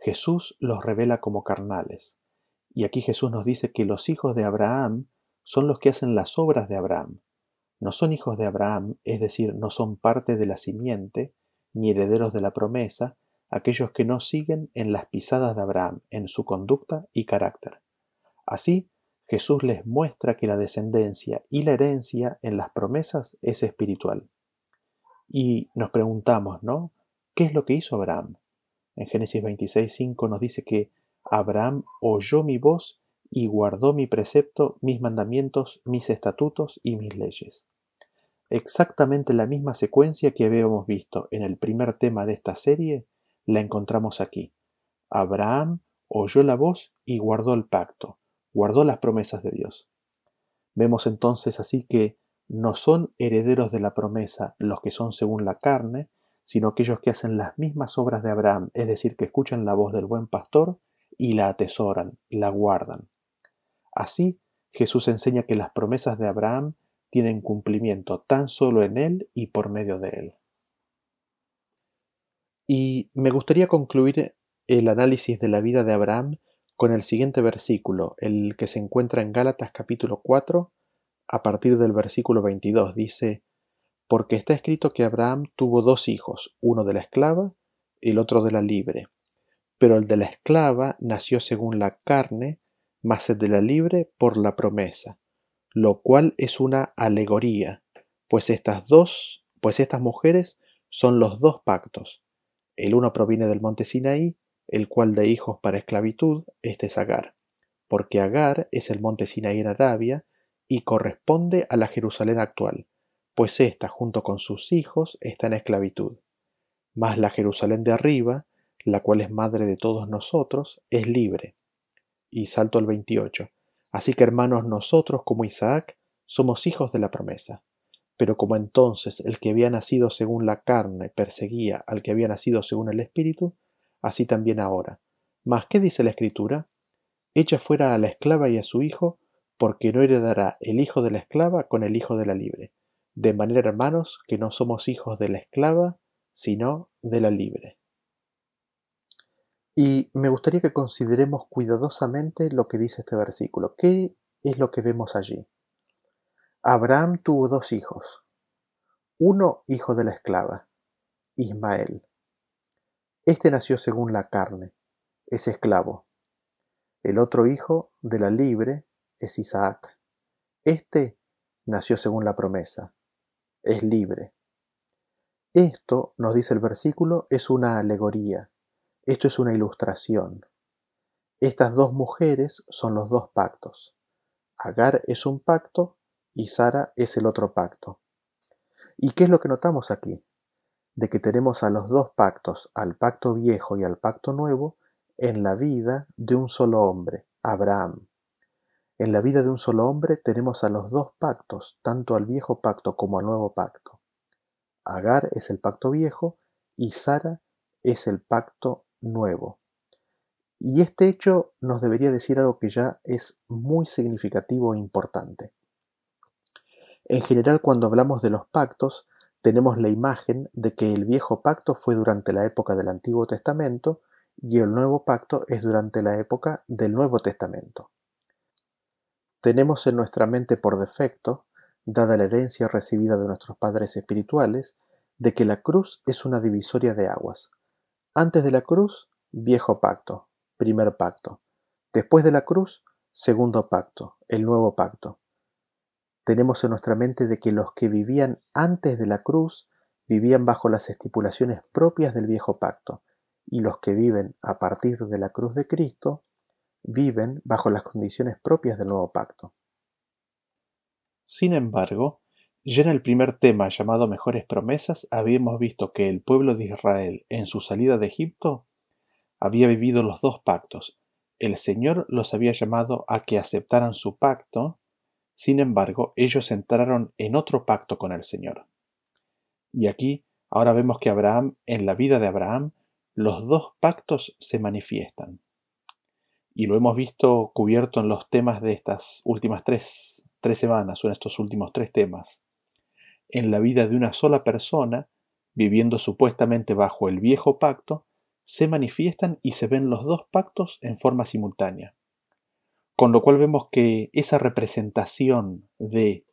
Jesús los revela como carnales, y aquí Jesús nos dice que los hijos de Abraham son los que hacen las obras de Abraham. No son hijos de Abraham, es decir, no son parte de la simiente, ni herederos de la promesa, aquellos que no siguen en las pisadas de Abraham, en su conducta y carácter. Así, Jesús les muestra que la descendencia y la herencia en las promesas es espiritual. Y nos preguntamos, ¿no? ¿Qué es lo que hizo Abraham? En Génesis 26.5 nos dice que Abraham oyó mi voz y guardó mi precepto, mis mandamientos, mis estatutos y mis leyes. Exactamente la misma secuencia que habíamos visto en el primer tema de esta serie, la encontramos aquí. Abraham oyó la voz y guardó el pacto, guardó las promesas de Dios. Vemos entonces así que no son herederos de la promesa los que son según la carne, sino aquellos que hacen las mismas obras de Abraham, es decir, que escuchan la voz del buen pastor y la atesoran, la guardan. Así, Jesús enseña que las promesas de Abraham tienen cumplimiento tan solo en él y por medio de él. Y me gustaría concluir el análisis de la vida de Abraham con el siguiente versículo, el que se encuentra en Gálatas capítulo 4, a partir del versículo 22. Dice, porque está escrito que Abraham tuvo dos hijos, uno de la esclava y el otro de la libre. Pero el de la esclava nació según la carne, más el de la libre por la promesa, lo cual es una alegoría, pues estas dos, pues estas mujeres son los dos pactos. El uno proviene del monte Sinaí, el cual de hijos para esclavitud, este es Agar, porque Agar es el monte Sinaí en Arabia y corresponde a la Jerusalén actual pues ésta junto con sus hijos está en esclavitud. Mas la Jerusalén de arriba, la cual es madre de todos nosotros, es libre. Y salto al 28. Así que hermanos, nosotros como Isaac somos hijos de la promesa. Pero como entonces el que había nacido según la carne perseguía al que había nacido según el Espíritu, así también ahora. Mas, ¿qué dice la Escritura? Echa fuera a la esclava y a su hijo, porque no heredará el hijo de la esclava con el hijo de la libre de manera, hermanos, que no somos hijos de la esclava, sino de la libre. Y me gustaría que consideremos cuidadosamente lo que dice este versículo. ¿Qué es lo que vemos allí? Abraham tuvo dos hijos. Uno hijo de la esclava, Ismael. Este nació según la carne, es esclavo. El otro hijo de la libre es Isaac. Este nació según la promesa, es libre. Esto, nos dice el versículo, es una alegoría, esto es una ilustración. Estas dos mujeres son los dos pactos. Agar es un pacto y Sara es el otro pacto. ¿Y qué es lo que notamos aquí? De que tenemos a los dos pactos, al pacto viejo y al pacto nuevo, en la vida de un solo hombre, Abraham. En la vida de un solo hombre tenemos a los dos pactos, tanto al viejo pacto como al nuevo pacto. Agar es el pacto viejo y Sara es el pacto nuevo. Y este hecho nos debería decir algo que ya es muy significativo e importante. En general, cuando hablamos de los pactos, tenemos la imagen de que el viejo pacto fue durante la época del Antiguo Testamento y el nuevo pacto es durante la época del Nuevo Testamento. Tenemos en nuestra mente por defecto, dada la herencia recibida de nuestros padres espirituales, de que la cruz es una divisoria de aguas. Antes de la cruz, viejo pacto, primer pacto. Después de la cruz, segundo pacto, el nuevo pacto. Tenemos en nuestra mente de que los que vivían antes de la cruz vivían bajo las estipulaciones propias del viejo pacto, y los que viven a partir de la cruz de Cristo viven bajo las condiciones propias del nuevo pacto. Sin embargo, ya en el primer tema llamado Mejores promesas habíamos visto que el pueblo de Israel en su salida de Egipto había vivido los dos pactos. El Señor los había llamado a que aceptaran su pacto, sin embargo ellos entraron en otro pacto con el Señor. Y aquí ahora vemos que Abraham, en la vida de Abraham, los dos pactos se manifiestan y lo hemos visto cubierto en los temas de estas últimas tres, tres semanas o en estos últimos tres temas. En la vida de una sola persona, viviendo supuestamente bajo el viejo pacto, se manifiestan y se ven los dos pactos en forma simultánea. Con lo cual vemos que esa representación de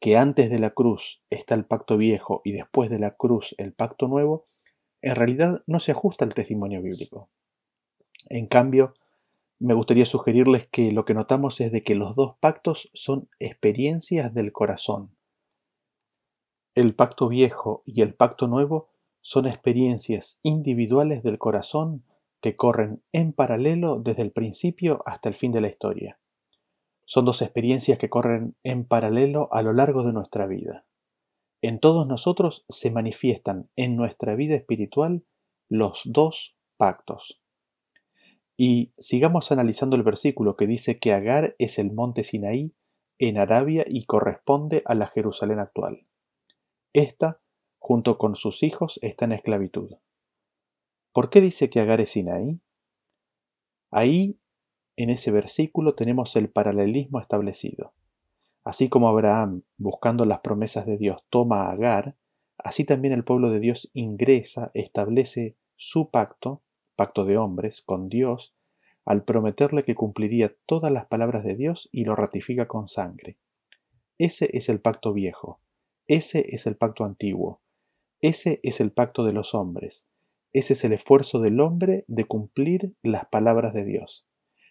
que antes de la cruz está el pacto viejo y después de la cruz el pacto nuevo, en realidad no se ajusta al testimonio bíblico. En cambio, me gustaría sugerirles que lo que notamos es de que los dos pactos son experiencias del corazón. El pacto viejo y el pacto nuevo son experiencias individuales del corazón que corren en paralelo desde el principio hasta el fin de la historia. Son dos experiencias que corren en paralelo a lo largo de nuestra vida. En todos nosotros se manifiestan en nuestra vida espiritual los dos pactos. Y sigamos analizando el versículo que dice que Agar es el monte Sinaí en Arabia y corresponde a la Jerusalén actual. Esta, junto con sus hijos, está en esclavitud. ¿Por qué dice que Agar es Sinaí? Ahí, en ese versículo, tenemos el paralelismo establecido. Así como Abraham, buscando las promesas de Dios, toma a Agar, así también el pueblo de Dios ingresa, establece su pacto, pacto de hombres, con Dios, al prometerle que cumpliría todas las palabras de Dios y lo ratifica con sangre. Ese es el pacto viejo, ese es el pacto antiguo. Ese es el pacto de los hombres. Ese es el esfuerzo del hombre de cumplir las palabras de Dios.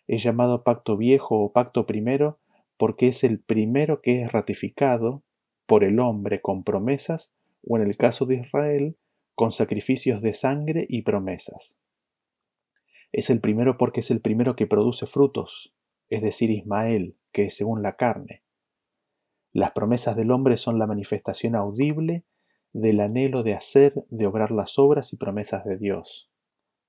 Es llamado pacto viejo o pacto primero porque es el primero que es ratificado por el hombre con promesas o en el caso de Israel con sacrificios de sangre y promesas. Es el primero porque es el primero que produce frutos, es decir, Ismael, que es según la carne. Las promesas del hombre son la manifestación audible del anhelo de hacer, de obrar las obras y promesas de Dios.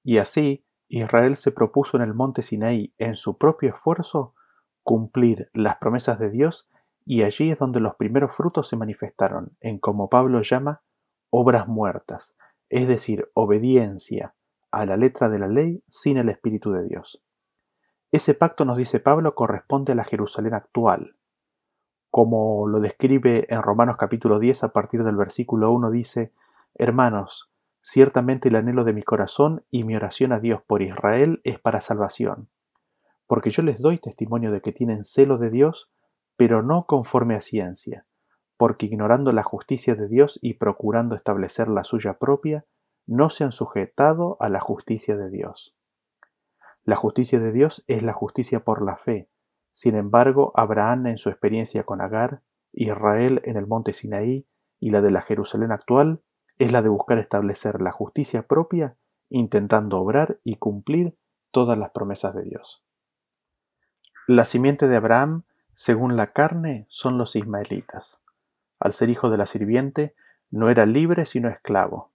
Y así, Israel se propuso en el monte Sinaí, en su propio esfuerzo, cumplir las promesas de Dios, y allí es donde los primeros frutos se manifestaron, en como Pablo llama obras muertas, es decir, obediencia a la letra de la ley sin el Espíritu de Dios. Ese pacto, nos dice Pablo, corresponde a la Jerusalén actual, como lo describe en Romanos capítulo 10 a partir del versículo 1, dice, Hermanos, ciertamente el anhelo de mi corazón y mi oración a Dios por Israel es para salvación, porque yo les doy testimonio de que tienen celo de Dios, pero no conforme a ciencia, porque ignorando la justicia de Dios y procurando establecer la suya propia, no se han sujetado a la justicia de Dios. La justicia de Dios es la justicia por la fe, sin embargo, Abraham en su experiencia con Agar, Israel en el monte Sinaí y la de la Jerusalén actual es la de buscar establecer la justicia propia, intentando obrar y cumplir todas las promesas de Dios. La simiente de Abraham, según la carne, son los ismaelitas. Al ser hijo de la sirviente, no era libre sino esclavo.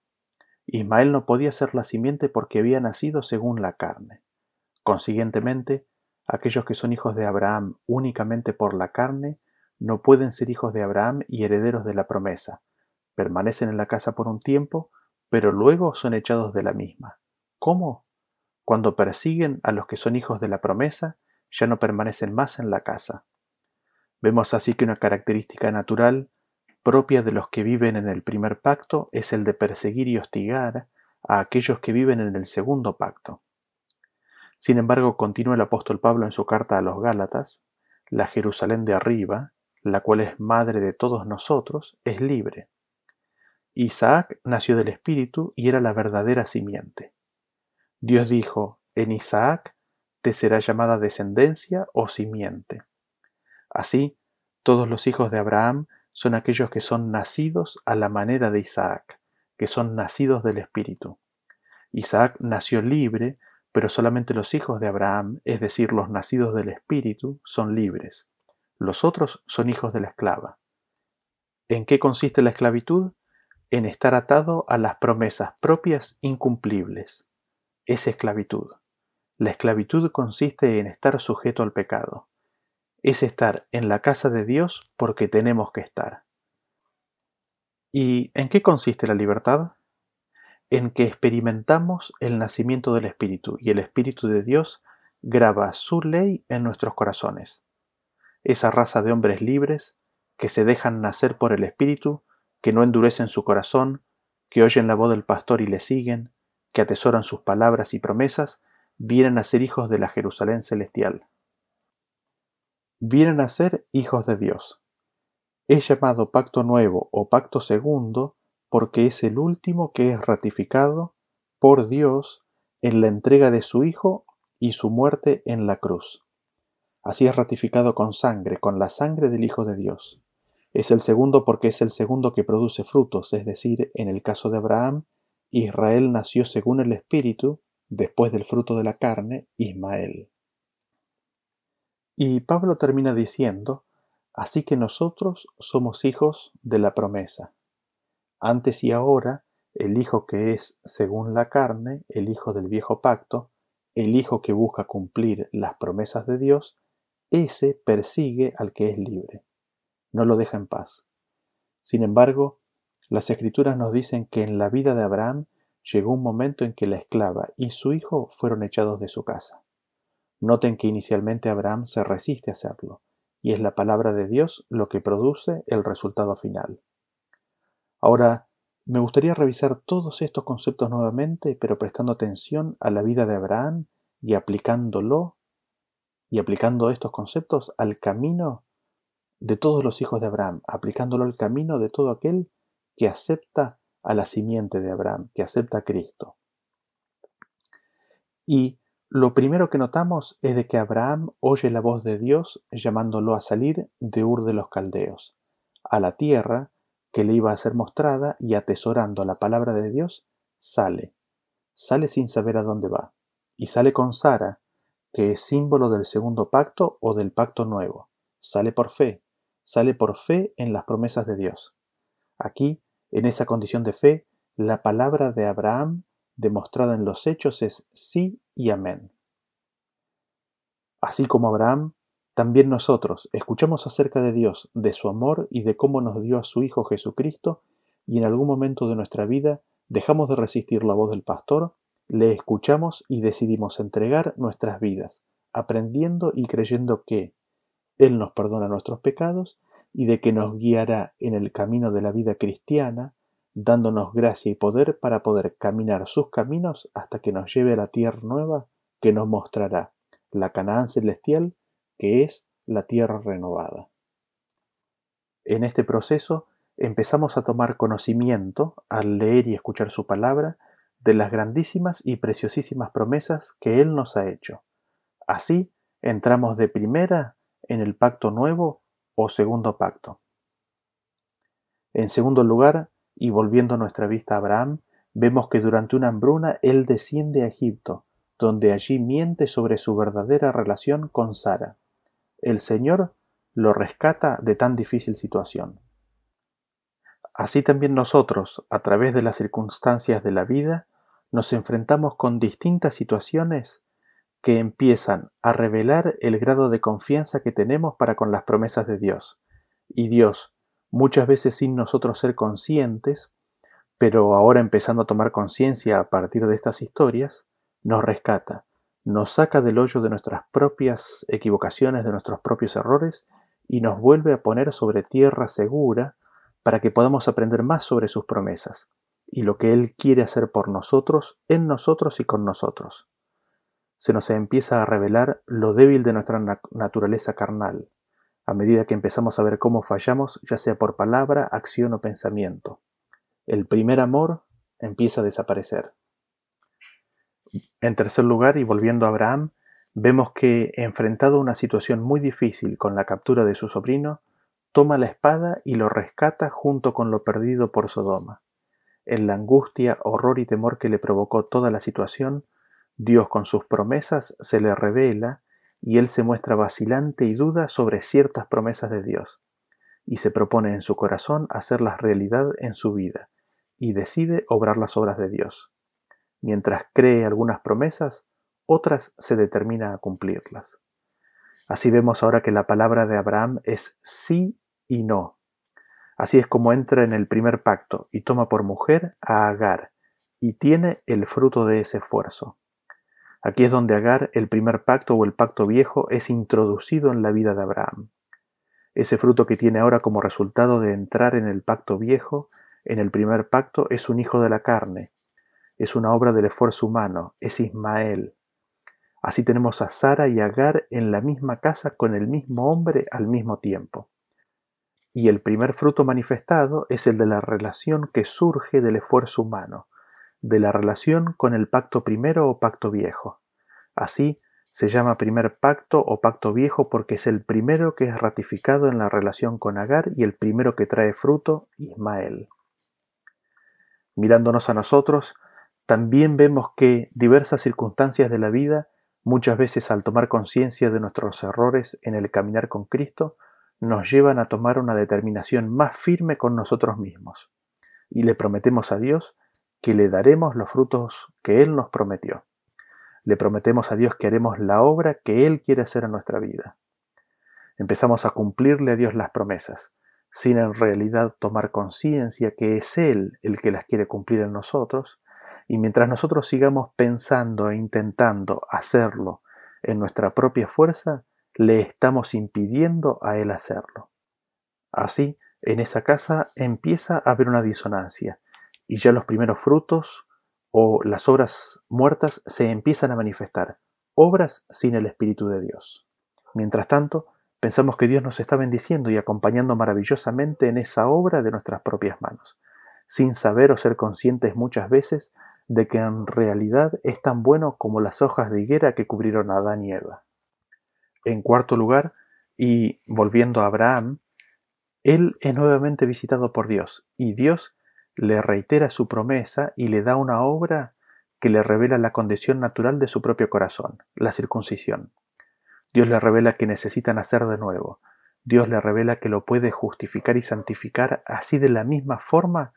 Ismael no podía ser la simiente porque había nacido según la carne. Consiguientemente, Aquellos que son hijos de Abraham únicamente por la carne no pueden ser hijos de Abraham y herederos de la promesa. Permanecen en la casa por un tiempo, pero luego son echados de la misma. ¿Cómo? Cuando persiguen a los que son hijos de la promesa, ya no permanecen más en la casa. Vemos así que una característica natural propia de los que viven en el primer pacto es el de perseguir y hostigar a aquellos que viven en el segundo pacto. Sin embargo, continúa el apóstol Pablo en su carta a los Gálatas, la Jerusalén de arriba, la cual es madre de todos nosotros, es libre. Isaac nació del Espíritu y era la verdadera simiente. Dios dijo, en Isaac te será llamada descendencia o simiente. Así, todos los hijos de Abraham son aquellos que son nacidos a la manera de Isaac, que son nacidos del Espíritu. Isaac nació libre pero solamente los hijos de Abraham, es decir, los nacidos del Espíritu, son libres. Los otros son hijos de la esclava. ¿En qué consiste la esclavitud? En estar atado a las promesas propias incumplibles. Es esclavitud. La esclavitud consiste en estar sujeto al pecado. Es estar en la casa de Dios porque tenemos que estar. ¿Y en qué consiste la libertad? En que experimentamos el nacimiento del Espíritu y el Espíritu de Dios graba su ley en nuestros corazones. Esa raza de hombres libres que se dejan nacer por el Espíritu, que no endurecen su corazón, que oyen la voz del pastor y le siguen, que atesoran sus palabras y promesas, vienen a ser hijos de la Jerusalén celestial. Vienen a ser hijos de Dios. Es llamado pacto nuevo o pacto segundo porque es el último que es ratificado por Dios en la entrega de su Hijo y su muerte en la cruz. Así es ratificado con sangre, con la sangre del Hijo de Dios. Es el segundo porque es el segundo que produce frutos, es decir, en el caso de Abraham, Israel nació según el Espíritu, después del fruto de la carne, Ismael. Y Pablo termina diciendo, así que nosotros somos hijos de la promesa. Antes y ahora, el hijo que es según la carne, el hijo del viejo pacto, el hijo que busca cumplir las promesas de Dios, ese persigue al que es libre, no lo deja en paz. Sin embargo, las escrituras nos dicen que en la vida de Abraham llegó un momento en que la esclava y su hijo fueron echados de su casa. Noten que inicialmente Abraham se resiste a hacerlo, y es la palabra de Dios lo que produce el resultado final. Ahora, me gustaría revisar todos estos conceptos nuevamente, pero prestando atención a la vida de Abraham y aplicándolo y aplicando estos conceptos al camino de todos los hijos de Abraham, aplicándolo al camino de todo aquel que acepta a la simiente de Abraham, que acepta a Cristo. Y lo primero que notamos es de que Abraham oye la voz de Dios llamándolo a salir de Ur de los Caldeos, a la tierra que le iba a ser mostrada y atesorando la palabra de Dios, sale. Sale sin saber a dónde va. Y sale con Sara, que es símbolo del segundo pacto o del pacto nuevo. Sale por fe, sale por fe en las promesas de Dios. Aquí, en esa condición de fe, la palabra de Abraham demostrada en los hechos es sí y amén. Así como Abraham, también nosotros escuchamos acerca de Dios, de su amor y de cómo nos dio a su Hijo Jesucristo, y en algún momento de nuestra vida dejamos de resistir la voz del pastor le escuchamos y decidimos entregar nuestras vidas, aprendiendo y creyendo que Él nos perdona nuestros pecados y de que nos guiará en el camino de la vida cristiana, dándonos gracia y poder para poder caminar sus caminos hasta que nos lleve a la tierra nueva que nos mostrará la Canaán celestial, que es la tierra renovada. En este proceso empezamos a tomar conocimiento al leer y escuchar su palabra de las grandísimas y preciosísimas promesas que Él nos ha hecho. Así entramos de primera en el pacto nuevo o segundo pacto. En segundo lugar, y volviendo nuestra vista a Abraham, vemos que durante una hambruna Él desciende a Egipto, donde allí miente sobre su verdadera relación con Sara. El Señor lo rescata de tan difícil situación. Así también nosotros, a través de las circunstancias de la vida, nos enfrentamos con distintas situaciones que empiezan a revelar el grado de confianza que tenemos para con las promesas de Dios. Y Dios, muchas veces sin nosotros ser conscientes, pero ahora empezando a tomar conciencia a partir de estas historias, nos rescata, nos saca del hoyo de nuestras propias equivocaciones, de nuestros propios errores, y nos vuelve a poner sobre tierra segura para que podamos aprender más sobre sus promesas y lo que Él quiere hacer por nosotros, en nosotros y con nosotros. Se nos empieza a revelar lo débil de nuestra naturaleza carnal, a medida que empezamos a ver cómo fallamos, ya sea por palabra, acción o pensamiento. El primer amor empieza a desaparecer. En tercer lugar, y volviendo a Abraham, vemos que, enfrentado a una situación muy difícil con la captura de su sobrino, toma la espada y lo rescata junto con lo perdido por Sodoma. En la angustia, horror y temor que le provocó toda la situación, Dios con sus promesas se le revela y él se muestra vacilante y duda sobre ciertas promesas de Dios, y se propone en su corazón hacerlas realidad en su vida, y decide obrar las obras de Dios. Mientras cree algunas promesas, otras se determina a cumplirlas. Así vemos ahora que la palabra de Abraham es sí y no, Así es como entra en el primer pacto y toma por mujer a Agar y tiene el fruto de ese esfuerzo. Aquí es donde Agar, el primer pacto o el pacto viejo, es introducido en la vida de Abraham. Ese fruto que tiene ahora como resultado de entrar en el pacto viejo, en el primer pacto, es un hijo de la carne, es una obra del esfuerzo humano, es Ismael. Así tenemos a Sara y Agar en la misma casa con el mismo hombre al mismo tiempo. Y el primer fruto manifestado es el de la relación que surge del esfuerzo humano, de la relación con el pacto primero o pacto viejo. Así, Se llama primer pacto o pacto viejo porque es el primero que es ratificado en la relación con Agar y el primero que trae fruto, Ismael. Mirándonos a nosotros, también vemos que diversas circunstancias de la vida, muchas veces al tomar conciencia de nuestros errores en el caminar con Cristo, nos llevan a tomar una determinación más firme con nosotros mismos. Y le prometemos a Dios que le daremos los frutos que Él nos prometió. Le prometemos a Dios que haremos la obra que Él quiere hacer en nuestra vida. Empezamos a cumplirle a Dios las promesas, sin en realidad tomar conciencia que es Él el que las quiere cumplir en nosotros, y mientras nosotros sigamos pensando e intentando hacerlo en nuestra propia fuerza, le estamos impidiendo a Él hacerlo. Así, en esa casa empieza a haber una disonancia, y ya los primeros frutos o las obras muertas se empiezan a manifestar, obras sin el Espíritu de Dios. Mientras tanto, pensamos que Dios nos está bendiciendo y acompañando maravillosamente en esa obra de nuestras propias manos, sin saber o ser conscientes muchas veces de que en realidad es tan bueno como las hojas de higuera que cubrieron a Adán y Eva. En cuarto lugar, y volviendo a Abraham, él es nuevamente visitado por Dios, y Dios le reitera su promesa y le da una obra que le revela la condición natural de su propio corazón, la circuncisión. Dios le revela que necesita nacer de nuevo. Dios le revela que lo puede justificar y santificar así de la misma forma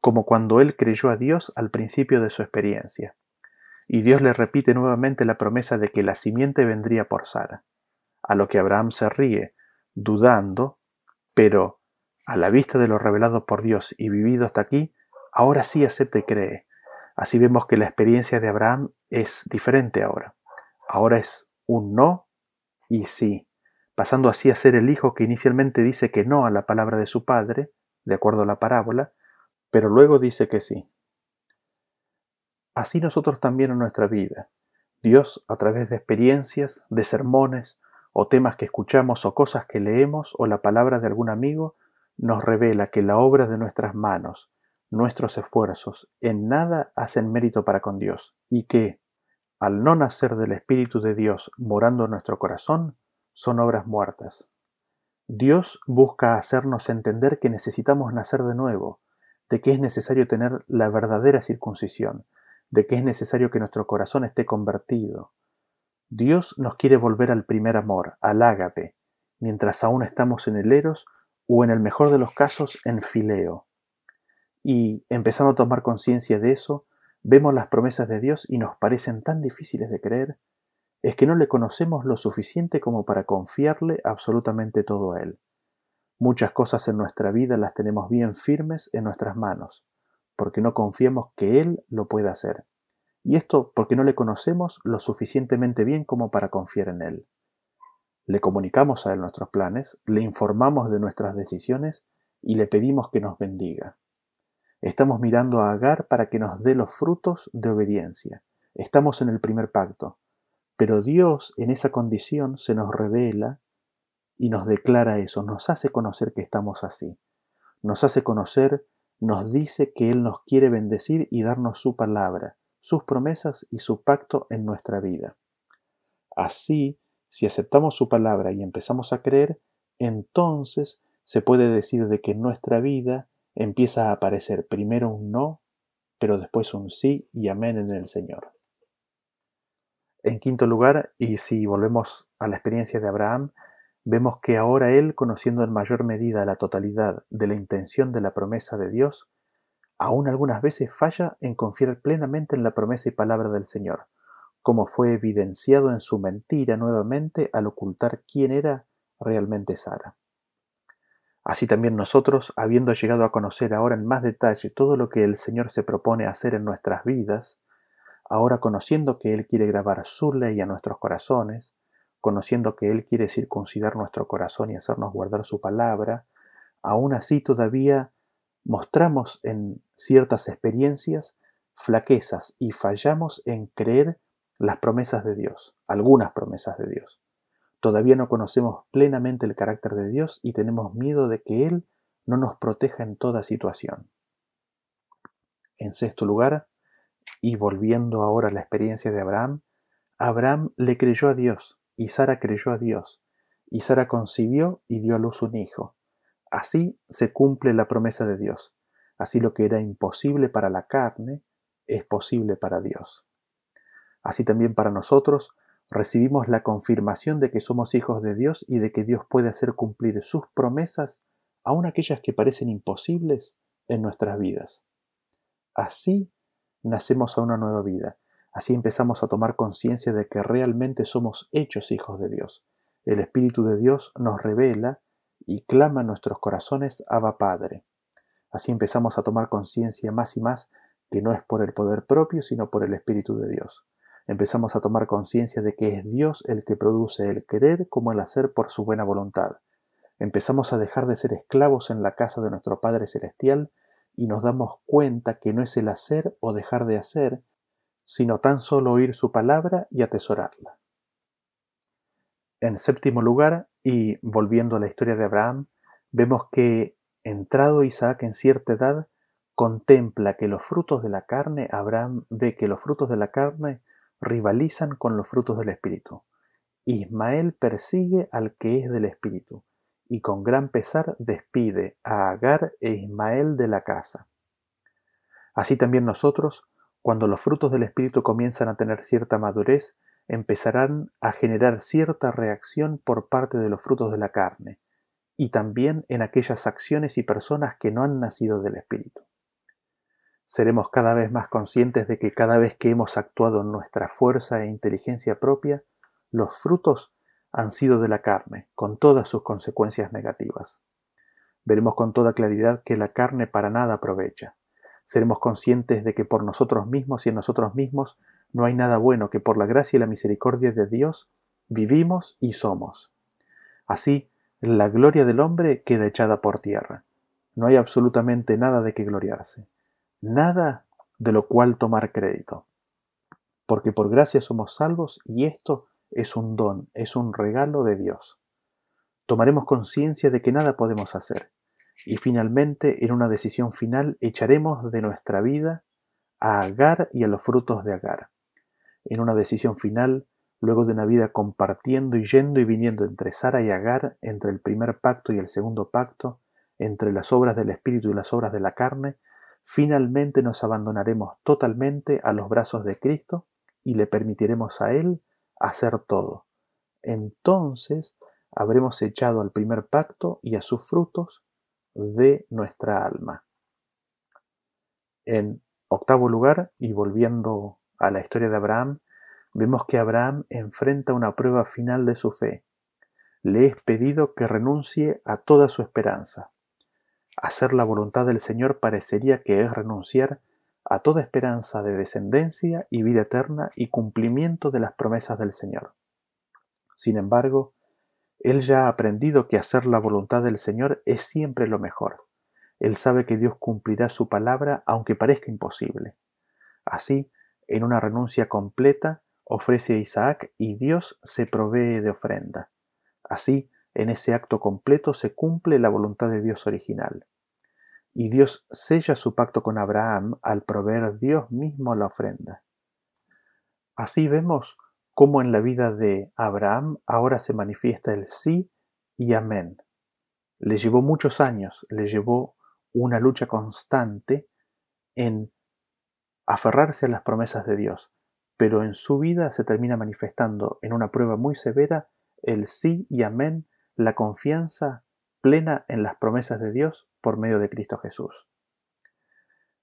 como cuando él creyó a Dios al principio de su experiencia. Y Dios le repite nuevamente la promesa de que la simiente vendría por Sara, a lo que Abraham se ríe, dudando, pero a la vista de lo revelado por Dios y vivido hasta aquí, ahora sí acepta y cree. Así vemos que la experiencia de Abraham es diferente ahora. Ahora es un no y sí, pasando así a ser el hijo que inicialmente dice que no a la palabra de su padre, de acuerdo a la parábola, pero luego dice que sí. Así nosotros también en nuestra vida. Dios, a través de experiencias, de sermones, o temas que escuchamos, o cosas que leemos, o la palabra de algún amigo, nos revela que la obra de nuestras manos, nuestros esfuerzos, en nada hacen mérito para con Dios, y que, al no nacer del Espíritu de Dios morando en nuestro corazón, son obras muertas. Dios busca hacernos entender que necesitamos nacer de nuevo, de que es necesario tener la verdadera circuncisión, de que es necesario que nuestro corazón esté convertido. Dios nos quiere volver al primer amor, al ágape, mientras aún estamos en el eros o en el mejor de los casos en fileo. Y empezando a tomar conciencia de eso, vemos las promesas de Dios y nos parecen tan difíciles de creer, es que no le conocemos lo suficiente como para confiarle absolutamente todo a Él. Muchas cosas en nuestra vida las tenemos bien firmes en nuestras manos, porque no confiamos que Él lo pueda hacer. Y esto porque no le conocemos lo suficientemente bien como para confiar en Él. Le comunicamos a Él nuestros planes, le informamos de nuestras decisiones y le pedimos que nos bendiga. Estamos mirando a Agar para que nos dé los frutos de obediencia. Estamos en el primer pacto, pero Dios en esa condición se nos revela y nos declara eso, nos hace conocer que estamos así. Nos hace conocer, nos dice que Él nos quiere bendecir y darnos su palabra, sus promesas y su pacto en nuestra vida. Así, si aceptamos su palabra y empezamos a creer, entonces se puede decir de que en nuestra vida empieza a aparecer primero un no, pero después un sí y amén en el Señor. En quinto lugar, y si volvemos a la experiencia de Abraham, vemos que ahora él, conociendo en mayor medida la totalidad de la intención de la promesa de Dios, aún algunas veces falla en confiar plenamente en la promesa y palabra del Señor, como fue evidenciado en su mentira nuevamente al ocultar quién era realmente Sara. Así también nosotros, habiendo llegado a conocer ahora en más detalle todo lo que el Señor se propone hacer en nuestras vidas, ahora conociendo que Él quiere grabar su ley a nuestros corazones, conociendo que Él quiere circuncidar nuestro corazón y hacernos guardar su palabra, aún así todavía mostramos en ciertas experiencias flaquezas y fallamos en creer las promesas de Dios, algunas promesas de Dios. Todavía no conocemos plenamente el carácter de Dios y tenemos miedo de que Él no nos proteja en toda situación. En sexto lugar, y volviendo ahora a la experiencia de Abraham, Abraham le creyó a Dios, y Sara creyó a Dios, y Sara concibió y dio a luz un hijo. Así se cumple la promesa de Dios. Así lo que era imposible para la carne es posible para Dios. Así también para nosotros recibimos la confirmación de que somos hijos de Dios y de que Dios puede hacer cumplir sus promesas, aun aquellas que parecen imposibles, en nuestras vidas. Así nacemos a una nueva vida. Así empezamos a tomar conciencia de que realmente somos hechos hijos de Dios. El Espíritu de Dios nos revela y clama en nuestros corazones, Abba Padre. Así empezamos a tomar conciencia más y más que no es por el poder propio, sino por el Espíritu de Dios empezamos a tomar conciencia de que es Dios el que produce el querer como el hacer por su buena voluntad. Empezamos a dejar de ser esclavos en la casa de nuestro Padre Celestial y nos damos cuenta que no es el hacer o dejar de hacer, sino tan solo oír su palabra y atesorarla. En séptimo lugar, y volviendo a la historia de Abraham, vemos que, entrado Isaac en cierta edad, contempla que los frutos de la carne, Abraham ve que los frutos de la carne rivalizan con los frutos del Espíritu. Ismael persigue al que es del Espíritu, y con gran pesar despide a Agar e Ismael de la casa. Así también nosotros, cuando los frutos del Espíritu comienzan a tener cierta madurez, empezarán a generar cierta reacción por parte de los frutos de la carne, y también en aquellas acciones y personas que no han nacido del Espíritu seremos cada vez más conscientes de que cada vez que hemos actuado en nuestra fuerza e inteligencia propia, los frutos han sido de la carne, con todas sus consecuencias negativas. Veremos con toda claridad que la carne para nada aprovecha. Seremos conscientes de que por nosotros mismos y en nosotros mismos no hay nada bueno, que por la gracia y la misericordia de Dios vivimos y somos. Así, la gloria del hombre queda echada por tierra. No hay absolutamente nada de que gloriarse nada de lo cual tomar crédito. Porque por gracia somos salvos y esto es un don, es un regalo de Dios. Tomaremos conciencia de que nada podemos hacer y finalmente en una decisión final echaremos de nuestra vida a Agar y a los frutos de Agar. En una decisión final, luego de una vida compartiendo y yendo y viniendo entre Sara y Agar, entre el primer pacto y el segundo pacto, entre las obras del Espíritu y las obras de la carne, Finalmente nos abandonaremos totalmente a los brazos de Cristo y le permitiremos a Él hacer todo. Entonces habremos echado al primer pacto y a sus frutos de nuestra alma. En octavo lugar, y volviendo a la historia de Abraham, vemos que Abraham enfrenta una prueba final de su fe. Le es pedido que renuncie a toda su esperanza. Hacer la voluntad del Señor parecería que es renunciar a toda esperanza de descendencia y vida eterna y cumplimiento de las promesas del Señor. Sin embargo, él ya ha aprendido que hacer la voluntad del Señor es siempre lo mejor. Él sabe que Dios cumplirá su palabra aunque parezca imposible. Así, en una renuncia completa, ofrece a Isaac y Dios se provee de ofrenda. Así, en ese acto completo se cumple la voluntad de Dios original. Y Dios sella su pacto con Abraham al proveer Dios mismo la ofrenda. Así vemos cómo en la vida de Abraham ahora se manifiesta el sí y amén. Le llevó muchos años, le llevó una lucha constante en aferrarse a las promesas de Dios, pero en su vida se termina manifestando en una prueba muy severa el sí y amén la confianza plena en las promesas de Dios por medio de Cristo Jesús.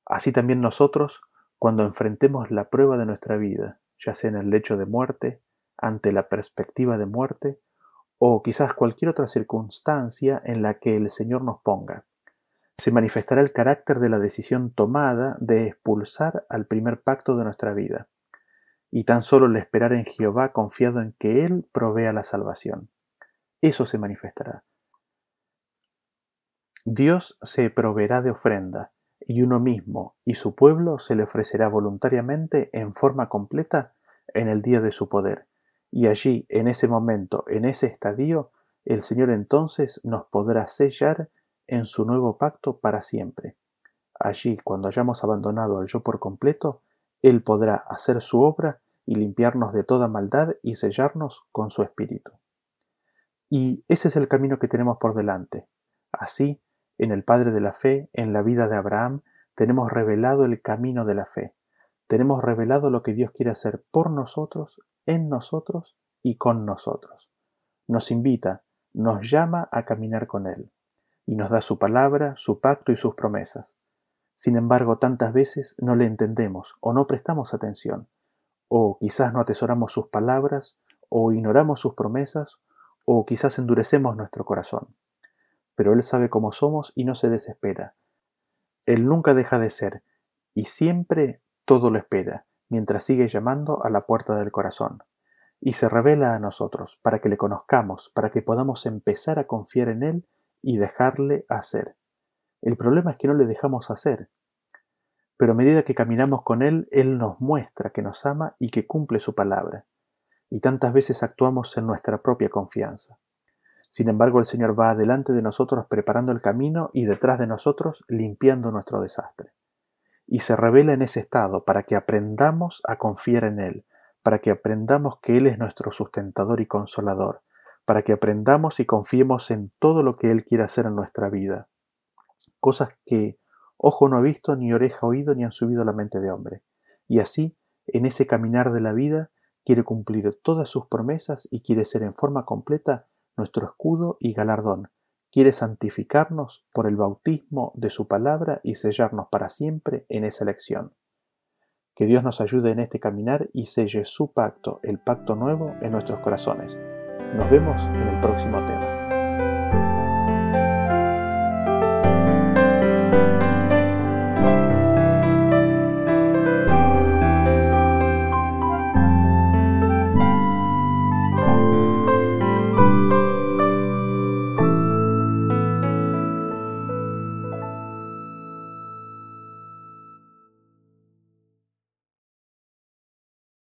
Así también nosotros, cuando enfrentemos la prueba de nuestra vida, ya sea en el lecho de muerte, ante la perspectiva de muerte, o quizás cualquier otra circunstancia en la que el Señor nos ponga, se manifestará el carácter de la decisión tomada de expulsar al primer pacto de nuestra vida, y tan solo el esperar en Jehová confiado en que Él provea la salvación eso se manifestará. Dios se proveerá de ofrenda, y uno mismo y su pueblo se le ofrecerá voluntariamente en forma completa en el día de su poder. Y allí, en ese momento, en ese estadio, el Señor entonces nos podrá sellar en su nuevo pacto para siempre. Allí, cuando hayamos abandonado al yo por completo, Él podrá hacer su obra y limpiarnos de toda maldad y sellarnos con su espíritu. Y ese es el camino que tenemos por delante. Así, en el Padre de la Fe, en la vida de Abraham, tenemos revelado el camino de la fe. Tenemos revelado lo que Dios quiere hacer por nosotros, en nosotros y con nosotros. Nos invita, nos llama a caminar con Él y nos da su palabra, su pacto y sus promesas. Sin embargo, tantas veces no le entendemos o no prestamos atención, o quizás no atesoramos sus palabras, o ignoramos sus promesas, o quizás endurecemos nuestro corazón. Pero Él sabe cómo somos y no se desespera. Él nunca deja de ser, y siempre todo lo espera, mientras sigue llamando a la puerta del corazón. Y se revela a nosotros, para que le conozcamos, para que podamos empezar a confiar en Él y dejarle hacer. El problema es que no le dejamos hacer. Pero a medida que caminamos con Él, Él nos muestra que nos ama y que cumple su palabra. Y tantas veces actuamos en nuestra propia confianza. Sin embargo, el Señor va adelante de nosotros preparando el camino y detrás de nosotros limpiando nuestro desastre. Y se revela en ese estado para que aprendamos a confiar en Él, para que aprendamos que Él es nuestro sustentador y consolador, para que aprendamos y confiemos en todo lo que Él quiere hacer en nuestra vida. Cosas que ojo no ha visto, ni oreja oído, ni han subido a la mente de hombre. Y así, en ese caminar de la vida, quiere cumplir todas sus promesas y quiere ser en forma completa nuestro escudo y galardón. Quiere santificarnos por el bautismo de su palabra y sellarnos para siempre en esa elección. Que Dios nos ayude en este caminar y selle su pacto, el pacto nuevo, en nuestros corazones. Nos vemos en el próximo tema.